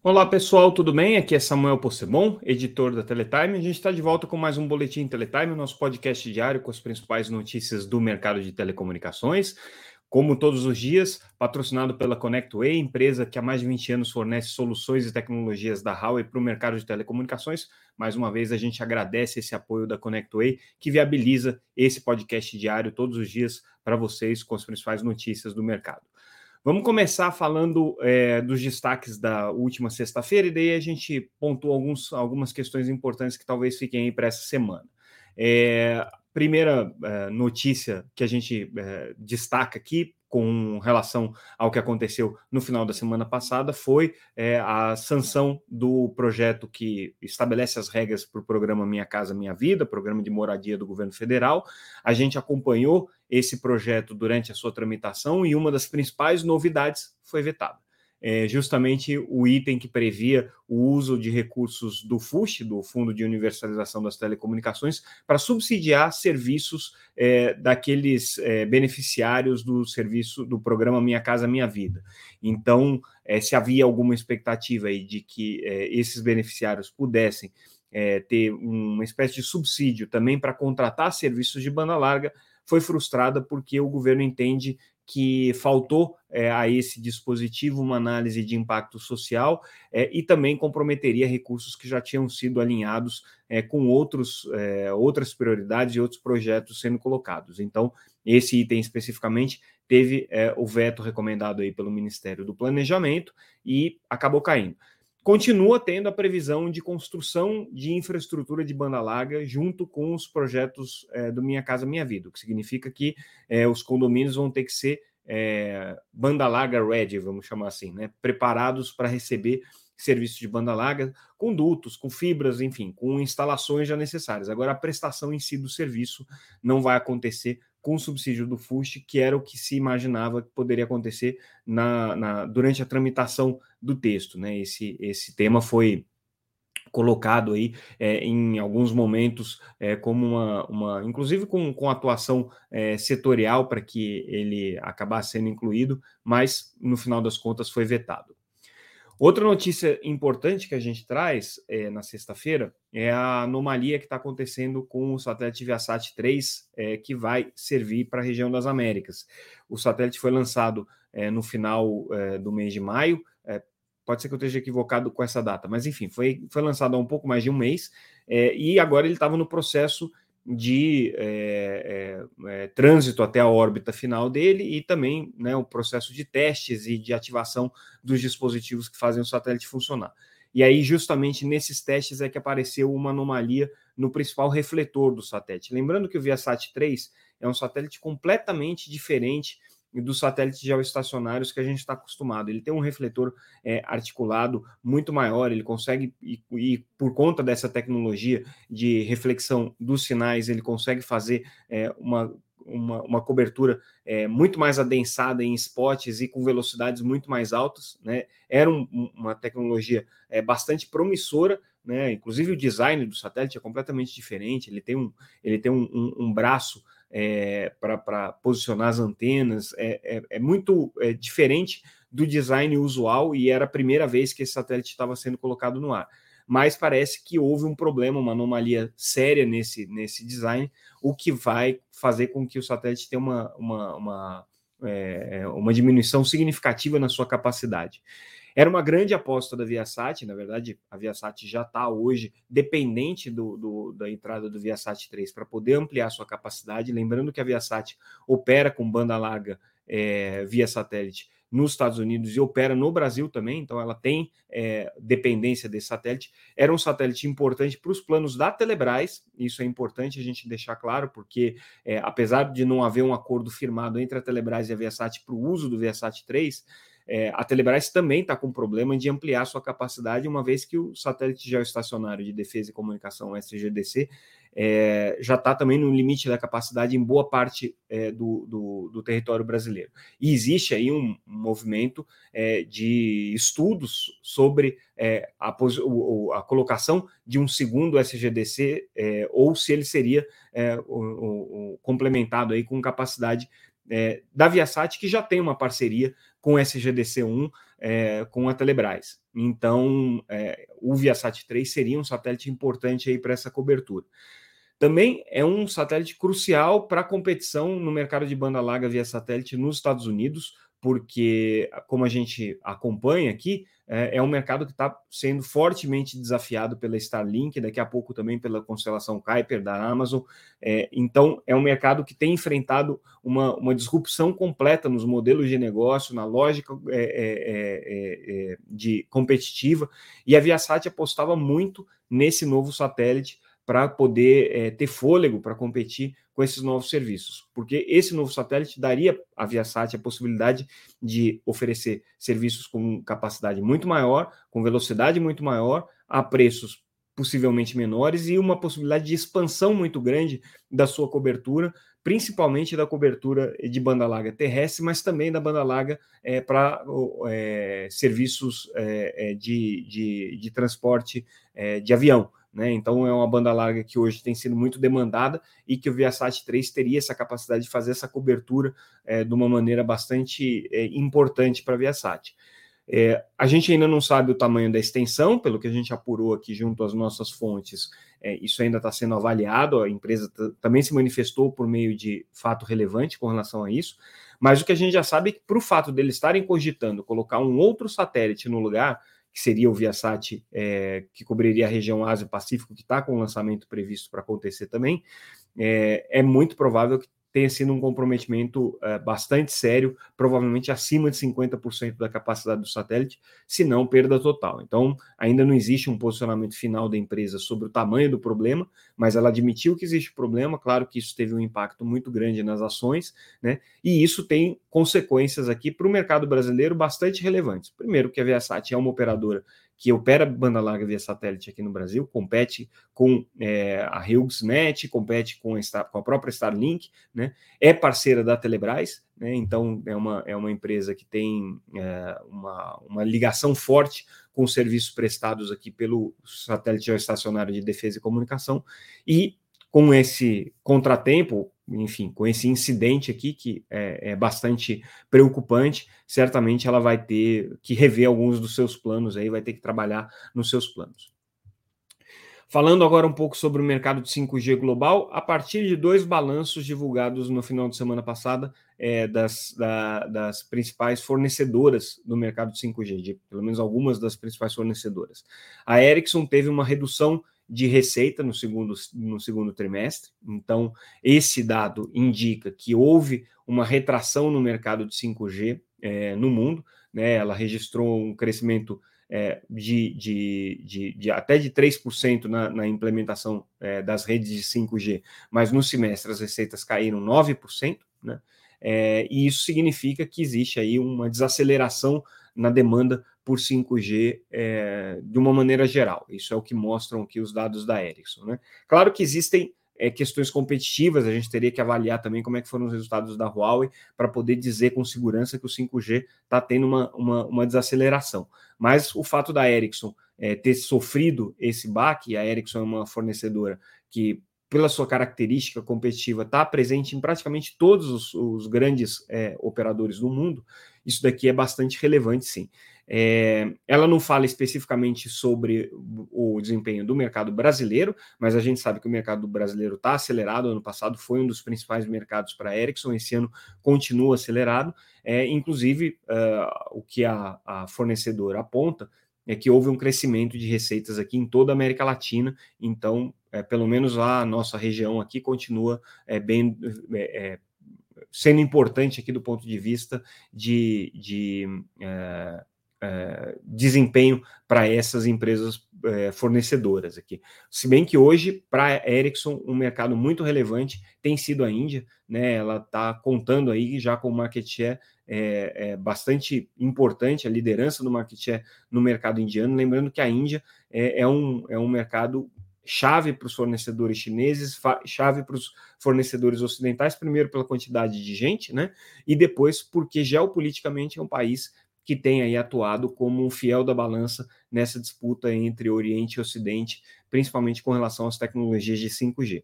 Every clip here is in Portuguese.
Olá pessoal, tudo bem? Aqui é Samuel Possebon, editor da Teletime. A gente está de volta com mais um Boletim Teletime, nosso podcast diário com as principais notícias do mercado de telecomunicações. Como todos os dias, patrocinado pela ConnectWay, empresa que há mais de 20 anos fornece soluções e tecnologias da Huawei para o mercado de telecomunicações. Mais uma vez, a gente agradece esse apoio da ConnectWay, que viabiliza esse podcast diário todos os dias para vocês com as principais notícias do mercado. Vamos começar falando é, dos destaques da última sexta-feira, e daí a gente pontua alguns, algumas questões importantes que talvez fiquem aí para essa semana. É, primeira é, notícia que a gente destaca aqui, com relação ao que aconteceu no final da semana passada foi é, a sanção do projeto que estabelece as regras para o programa Minha Casa Minha Vida, programa de moradia do governo federal. A gente acompanhou esse projeto durante a sua tramitação e uma das principais novidades foi vetada é justamente o item que previa o uso de recursos do FUSH, do Fundo de Universalização das Telecomunicações, para subsidiar serviços é, daqueles é, beneficiários do serviço do programa Minha Casa Minha Vida. Então, é, se havia alguma expectativa aí de que é, esses beneficiários pudessem é, ter uma espécie de subsídio também para contratar serviços de banda larga, foi frustrada porque o governo entende que faltou é, a esse dispositivo uma análise de impacto social é, e também comprometeria recursos que já tinham sido alinhados é, com outros, é, outras prioridades e outros projetos sendo colocados. Então, esse item especificamente teve é, o veto recomendado aí pelo Ministério do Planejamento e acabou caindo continua tendo a previsão de construção de infraestrutura de banda larga junto com os projetos é, do Minha Casa Minha Vida, o que significa que é, os condomínios vão ter que ser é, banda larga ready, vamos chamar assim, né? preparados para receber serviços de banda larga com dutos, com fibras, enfim, com instalações já necessárias. Agora, a prestação em si do serviço não vai acontecer com o subsídio do FUST, que era o que se imaginava que poderia acontecer na, na, durante a tramitação do texto. Né? Esse, esse tema foi colocado aí é, em alguns momentos é, como uma, uma, inclusive com, com atuação é, setorial para que ele acabasse sendo incluído, mas no final das contas foi vetado. Outra notícia importante que a gente traz é, na sexta-feira é a anomalia que está acontecendo com o satélite Viasat 3, é, que vai servir para a região das Américas. O satélite foi lançado é, no final do mês de maio, pode ser que eu esteja equivocado com essa data, mas enfim, foi, foi lançado há um pouco mais de um mês, é, e agora ele estava no processo de é, é, é, trânsito até a órbita final dele e também né, o processo de testes e de ativação dos dispositivos que fazem o satélite funcionar. E aí, justamente nesses testes, é que apareceu uma anomalia no principal refletor do satélite. Lembrando que o Viasat 3 é um satélite completamente diferente dos satélites geoestacionários que a gente está acostumado. Ele tem um refletor é, articulado muito maior, ele consegue, e, e, por conta dessa tecnologia de reflexão dos sinais, ele consegue fazer é, uma, uma, uma, cobertura é, muito mais adensada em spots e com velocidades muito mais altas. Né? Era um, uma tecnologia é, bastante promissora, né? inclusive o design do satélite é completamente diferente, ele tem um, ele tem um, um, um braço é, para posicionar as antenas, é, é, é muito é, diferente do design usual e era a primeira vez que esse satélite estava sendo colocado no ar. Mas parece que houve um problema, uma anomalia séria nesse, nesse design, o que vai fazer com que o satélite tenha uma, uma, uma, é, uma diminuição significativa na sua capacidade. Era uma grande aposta da Viasat, na verdade, a Viasat já está hoje dependente do, do, da entrada do Viasat 3 para poder ampliar sua capacidade. Lembrando que a Viasat opera com banda larga é, via satélite nos Estados Unidos e opera no Brasil também, então ela tem é, dependência desse satélite. Era um satélite importante para os planos da Telebrás, isso é importante a gente deixar claro, porque é, apesar de não haver um acordo firmado entre a Telebrás e a Viasat para o uso do Viasat 3, é, a Telebrás também está com problema de ampliar sua capacidade, uma vez que o satélite geoestacionário de defesa e comunicação SGDC é, já está também no limite da capacidade em boa parte é, do, do, do, território brasileiro. E existe aí um, movimento é, de estudos sobre é, a, a, colocação de um segundo SGDC é, ou se ele seria é, o, o, o complementado aí com capacidade é, da Viasat, que já tem uma parceria com o SGDC1. é, com a Telebrás. Então, é, o Viasat 3 seria um satélite importante aí para essa cobertura. Também é um satélite crucial para a competição no mercado de banda larga via satélite nos Estados Unidos, porque, como a gente acompanha aqui, é, é um mercado que está sendo fortemente desafiado pela Starlink, daqui a pouco também pela constelação Kuiper da Amazon. É, então, é um mercado que tem enfrentado uma, uma disrupção completa nos modelos de negócio, na lógica é, é, é, é de competitiva, e a Viasat apostava muito nesse novo satélite para poder é, ter fôlego para competir com esses novos serviços, porque esse novo satélite daria à Viasat a possibilidade de oferecer serviços com capacidade muito maior, com velocidade muito maior, a preços possivelmente menores e uma possibilidade de expansão muito grande da sua cobertura, principalmente da cobertura de banda larga terrestre, mas também da banda larga é, para é, serviços é, de, de, de, transporte de avião. Né? Então é uma banda larga que hoje tem sido muito demandada e que o Viasat 3 teria essa capacidade de fazer essa cobertura é, de uma maneira bastante é, importante para a Viasat. É, a gente ainda não sabe o tamanho da extensão, pelo que a gente apurou aqui junto às nossas fontes, é, isso ainda está sendo avaliado, a empresa também se manifestou por meio de fato relevante com relação a isso, mas o que a gente já sabe é que, para o fato deles estarem cogitando colocar um outro satélite no lugar, que seria o Viasat, é, que cobriria a região Ásia-Pacífico, que está com o lançamento previsto para acontecer também, é, é muito provável que tenha sido um comprometimento é, bastante sério, provavelmente acima de 50% da capacidade do satélite, se não perda total. Então, ainda não existe um posicionamento final da empresa sobre o tamanho do problema, mas ela admitiu que existe problema, claro que isso teve um impacto muito grande nas ações, né? E isso tem consequências aqui para o mercado brasileiro bastante relevantes. Primeiro, que a Viasat é uma operadora que opera banda larga via satélite aqui no Brasil, compete com é, a HughesNet, compete com a, com a, própria Starlink, né? é parceira da Telebrás, né? então é uma, é uma empresa que tem é, uma, uma ligação forte com os serviços prestados aqui pelo satélite geoestacionário de defesa e comunicação, e com esse contratempo, enfim, com esse incidente aqui, que é, é, bastante preocupante, certamente ela vai ter que rever alguns dos seus planos aí, vai ter que trabalhar nos seus planos. Falando agora um pouco sobre o mercado de 5G global, a partir de dois balanços divulgados no final de semana passada é, das, da, das principais fornecedoras do mercado de 5G, de pelo menos algumas das principais fornecedoras. A Ericsson teve uma redução de receita no segundo, no segundo trimestre. Então, esse dado indica que houve uma retração no mercado de 5G é, no mundo. Né? Ela registrou um crescimento é, de, de, de, de, até de 3% na, na implementação é, das redes de 5G, mas no semestre as receitas caíram 9%, né? É, e isso significa que existe aí uma desaceleração na demanda por 5G é, de uma maneira geral. Isso é o que mostram aqui os dados da Ericsson. Né? Claro que existem é, questões competitivas, a gente teria que avaliar também como é que foram os resultados da Huawei para poder dizer com segurança que o 5G está tendo uma, uma, uma, desaceleração. Mas o fato da Ericsson é, ter sofrido esse baque, a Ericsson é uma fornecedora que pela sua característica competitiva, está presente em praticamente todos os, os grandes é, operadores do mundo, isso daqui é bastante relevante, sim. É, ela não fala especificamente sobre o desempenho do mercado brasileiro, mas a gente sabe que o mercado brasileiro está acelerado. Ano passado foi um dos principais mercados para Ericsson, esse ano continua acelerado. É, inclusive, uh, o que a, a fornecedora aponta é que houve um crescimento de receitas aqui em toda a América Latina, então, é, pelo menos a nossa região aqui continua é, bem é, é sendo importante aqui do ponto de vista de, de é, desempenho para essas empresas é, fornecedoras aqui. Se bem que hoje, para Ericsson, um mercado muito relevante tem sido a Índia, né? Ela está contando aí já com market share é, é, bastante importante, a liderança do market share no mercado indiano. Lembrando que a Índia é, é um, é um mercado chave para os fornecedores chineses, chave para os fornecedores ocidentais, primeiro pela quantidade de gente, né? E depois porque geopoliticamente é um país que tem aí atuado como um fiel da balança nessa disputa entre Oriente e Ocidente, principalmente com relação às tecnologias de 5G.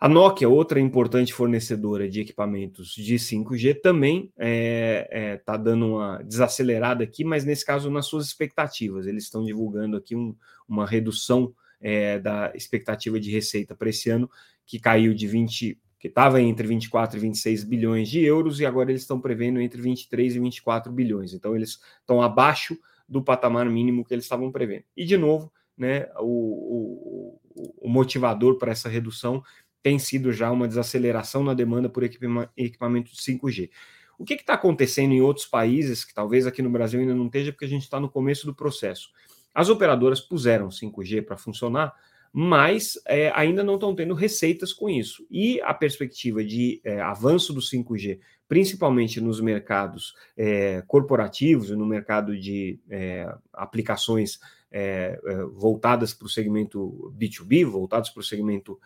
A Nokia, outra importante fornecedora de equipamentos de 5G, também está é, é, tá dando uma desacelerada aqui, mas nesse caso nas suas expectativas. Eles estão divulgando aqui um, uma redução é, da expectativa de receita para esse ano, que caiu de 20, que estava entre 24 e 26 bilhões de euros, e agora eles estão prevendo entre 23 e 24 bilhões. Então, eles estão abaixo do patamar mínimo que eles estavam prevendo. E, de novo, né, o, o, o motivador para essa redução tem sido já uma desaceleração na demanda por equipamento de 5G. O que está acontecendo em outros países, que talvez aqui no Brasil ainda não esteja, porque a gente está no começo do processo? As operadoras puseram 5G para funcionar, mas é, ainda não estão tendo receitas com isso. E a perspectiva de é, avanço do 5G, principalmente nos mercados é, corporativos e no mercado de é, aplicações é, é, voltadas para o segmento B2B, voltadas para o segmento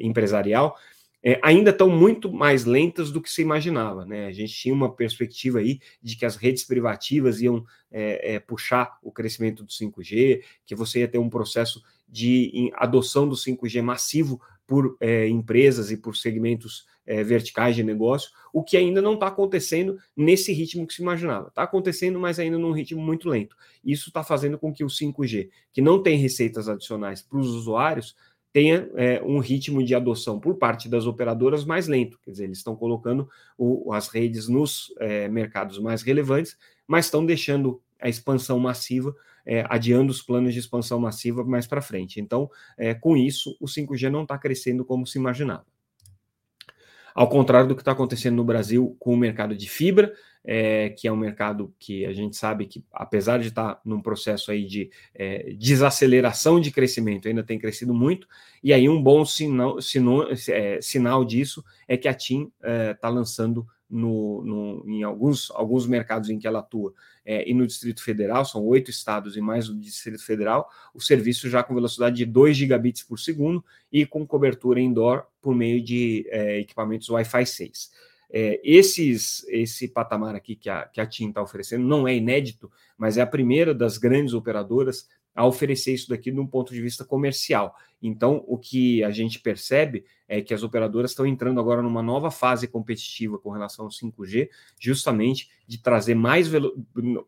empresarial, é, ainda estão muito mais lentas do que se imaginava. Né? A gente tinha uma perspectiva aí de que as redes privativas iam é, é, puxar o crescimento do 5G, que você ia ter um processo de adoção do 5G massivo por empresas e por segmentos é, verticais de negócio, o que ainda não está acontecendo nesse ritmo que se imaginava. Está acontecendo, mas ainda num ritmo muito lento. Isso está fazendo com que o 5G, que não tem receitas adicionais para os usuários, tenha é, um ritmo de adoção por parte das operadoras mais lento. Quer dizer, eles estão colocando o, as redes nos é, mercados mais relevantes, mas estão deixando a expansão massiva, é, adiando os planos de expansão massiva mais para frente. Então, é, com isso, o 5G não está crescendo como se imaginava ao contrário do que está acontecendo no Brasil com o mercado de fibra, é, que é um mercado que a gente sabe que, apesar de estar tá num processo aí de é, desaceleração de crescimento, ainda tem crescido muito, e aí um bom sinal, sinal, é, sinal disso é que a TIM está é, lançando no, no, em alguns, alguns mercados em que ela atua é, e no Distrito Federal, são oito estados e mais o Distrito Federal, o serviço já com velocidade de 2 gigabits por segundo e com cobertura indoor por meio de é, equipamentos Wi-Fi 6. É, esses, esse patamar aqui que a, que a TIM está oferecendo não é inédito, mas é a primeira das grandes operadoras a oferecer isso daqui de um ponto de vista comercial. Então, o que a gente percebe é que as operadoras estão entrando agora numa nova fase competitiva com relação ao 5G, justamente de trazer mais velo...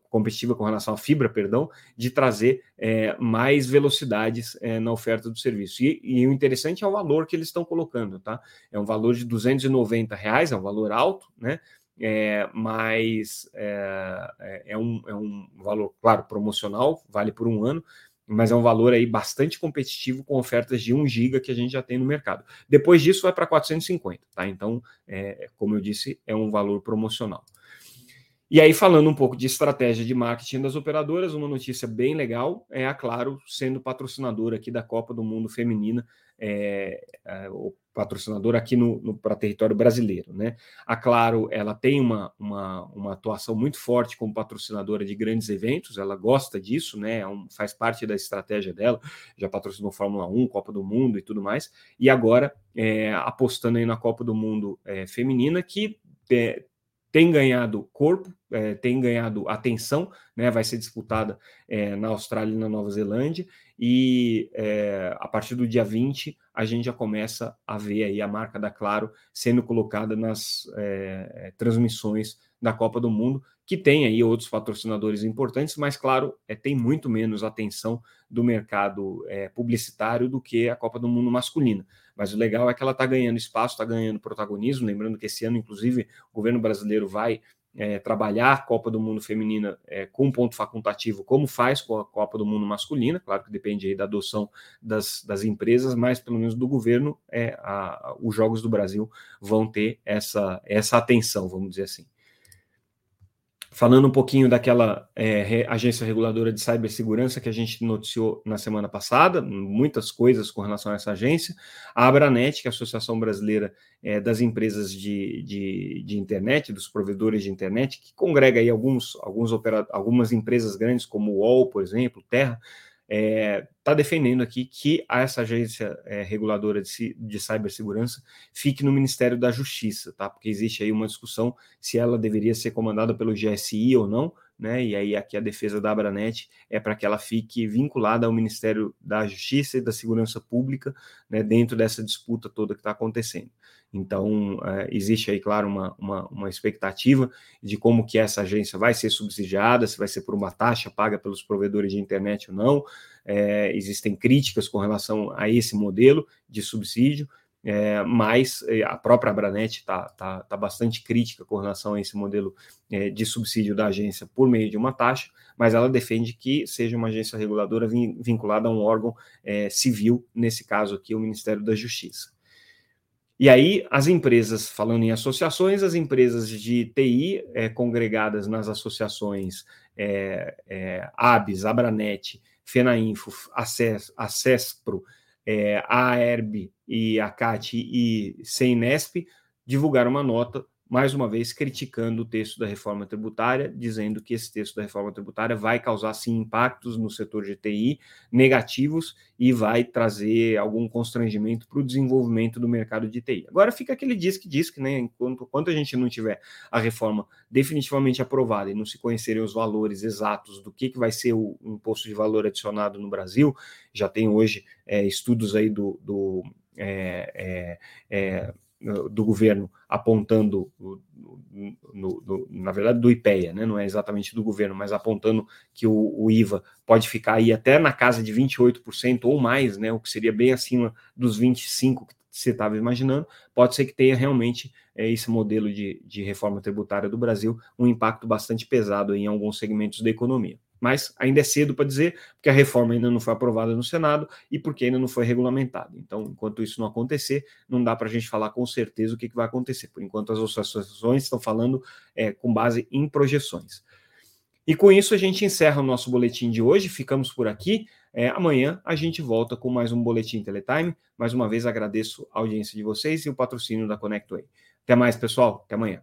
competitiva com relação à fibra, perdão, de trazer é, mais velocidades é, na oferta do serviço. E, e, o interessante é o valor que eles estão colocando, tá? É um valor de 290 reais, é um valor alto, né? É, mas é, é, é, um, é um valor, claro, promocional, vale por um ano, mas é um valor aí bastante competitivo com ofertas de 1 GB que a gente já tem no mercado. Depois disso vai para 450, tá? Então, é, como eu disse, é um valor promocional. E aí, falando um pouco de estratégia de marketing das operadoras, uma notícia bem legal é a Claro sendo patrocinadora aqui da Copa do Mundo Feminina, é, é, patrocinador aqui no, no para território brasileiro, né? A Claro, ela tem uma, uma, uma, atuação muito forte como patrocinadora de grandes eventos, ela gosta disso, né? É um, faz parte da estratégia dela, já patrocinou Fórmula 1, Copa do Mundo e tudo mais, e agora é, apostando aí na Copa do Mundo é, feminina, que é, tem ganhado corpo, é, tem ganhado atenção, né? Vai ser disputada é, na Austrália e na Nova Zelândia, e é, a partir do dia 20 a gente já começa a ver aí a marca da Claro sendo colocada nas é, transmissões da Copa do Mundo, que tem aí outros patrocinadores importantes, mas claro, é, tem muito menos atenção do mercado é, publicitário do que a Copa do Mundo masculina. Mas o legal é que ela está ganhando espaço, está ganhando protagonismo. Lembrando que esse ano, inclusive, o governo brasileiro vai é, trabalhar a Copa do Mundo Feminina é, com ponto facultativo, como faz com a Copa do Mundo Masculina, claro que depende aí da adoção das, das empresas, mas pelo menos do governo, é, a, os Jogos do Brasil vão ter essa, essa atenção, vamos dizer assim. Falando um pouquinho daquela é, agência reguladora de cibersegurança que a gente noticiou na semana passada, muitas coisas com relação a essa agência. A Abranet, que é a Associação Brasileira é, das Empresas de, de, de, Internet, dos provedores de internet, que congrega aí alguns, alguns algumas empresas grandes, como o UOL, por exemplo, Terra, está é, tá defendendo aqui que essa agência é, reguladora de, de cibersegurança fique no Ministério da Justiça, tá? Porque existe aí uma discussão se ela deveria ser comandada pelo GSI ou não, né? E aí aqui a defesa da Abranet é para que ela fique vinculada ao Ministério da Justiça e da Segurança Pública, né? Dentro dessa disputa toda que está acontecendo. Então, é, existe aí, claro, uma, uma, uma, expectativa de como que essa agência vai ser subsidiada, se vai ser por uma taxa paga pelos provedores de internet ou não. É, existem críticas com relação a esse modelo de subsídio, é, mas é, a própria Abranet está tá, tá bastante crítica com relação a esse modelo é, de subsídio da agência por meio de uma taxa, mas ela defende que seja uma agência reguladora vinculada a um órgão é, civil, nesse caso aqui, o Ministério da Justiça. E aí, as empresas, falando em associações, as empresas de TI é, congregadas nas associações é, ABS, Abranet, FENAINFO, ACESPRO, é, a AERB e a CAT e CENESP divulgaram uma nota mais uma vez criticando o texto da reforma tributária, dizendo que esse texto da reforma tributária vai causar sim impactos no setor de TI negativos e vai trazer algum constrangimento para o desenvolvimento do mercado de TI. Agora fica aquele diz que diz que, né, enquanto, enquanto a gente não tiver a reforma definitivamente aprovada e não se conhecerem os valores exatos do que, que vai ser o imposto de valor adicionado no Brasil, já tem hoje é, estudos aí do, do é, é do governo apontando, no, no, na verdade, do IPEA, né? não é exatamente do governo, mas apontando que o, o, IVA pode ficar aí até na casa de 28% ou mais, né? o que seria bem acima dos 25% que você estava imaginando, pode ser que tenha realmente é, esse modelo de, de reforma tributária do Brasil um impacto bastante pesado em alguns segmentos da economia mas ainda é cedo para dizer, porque a reforma ainda não foi aprovada no Senado e porque ainda não foi regulamentada. Então, enquanto isso não acontecer, não dá para a gente falar com certeza o que, que, vai acontecer. Por enquanto, as associações estão falando é, com base em projeções. E com isso, a gente encerra o nosso boletim de hoje. Ficamos por aqui. É, amanhã a gente volta com mais um Boletim Teletime. Mais uma vez agradeço a audiência de vocês e o patrocínio da ConnectWay. Até mais, pessoal. Até amanhã.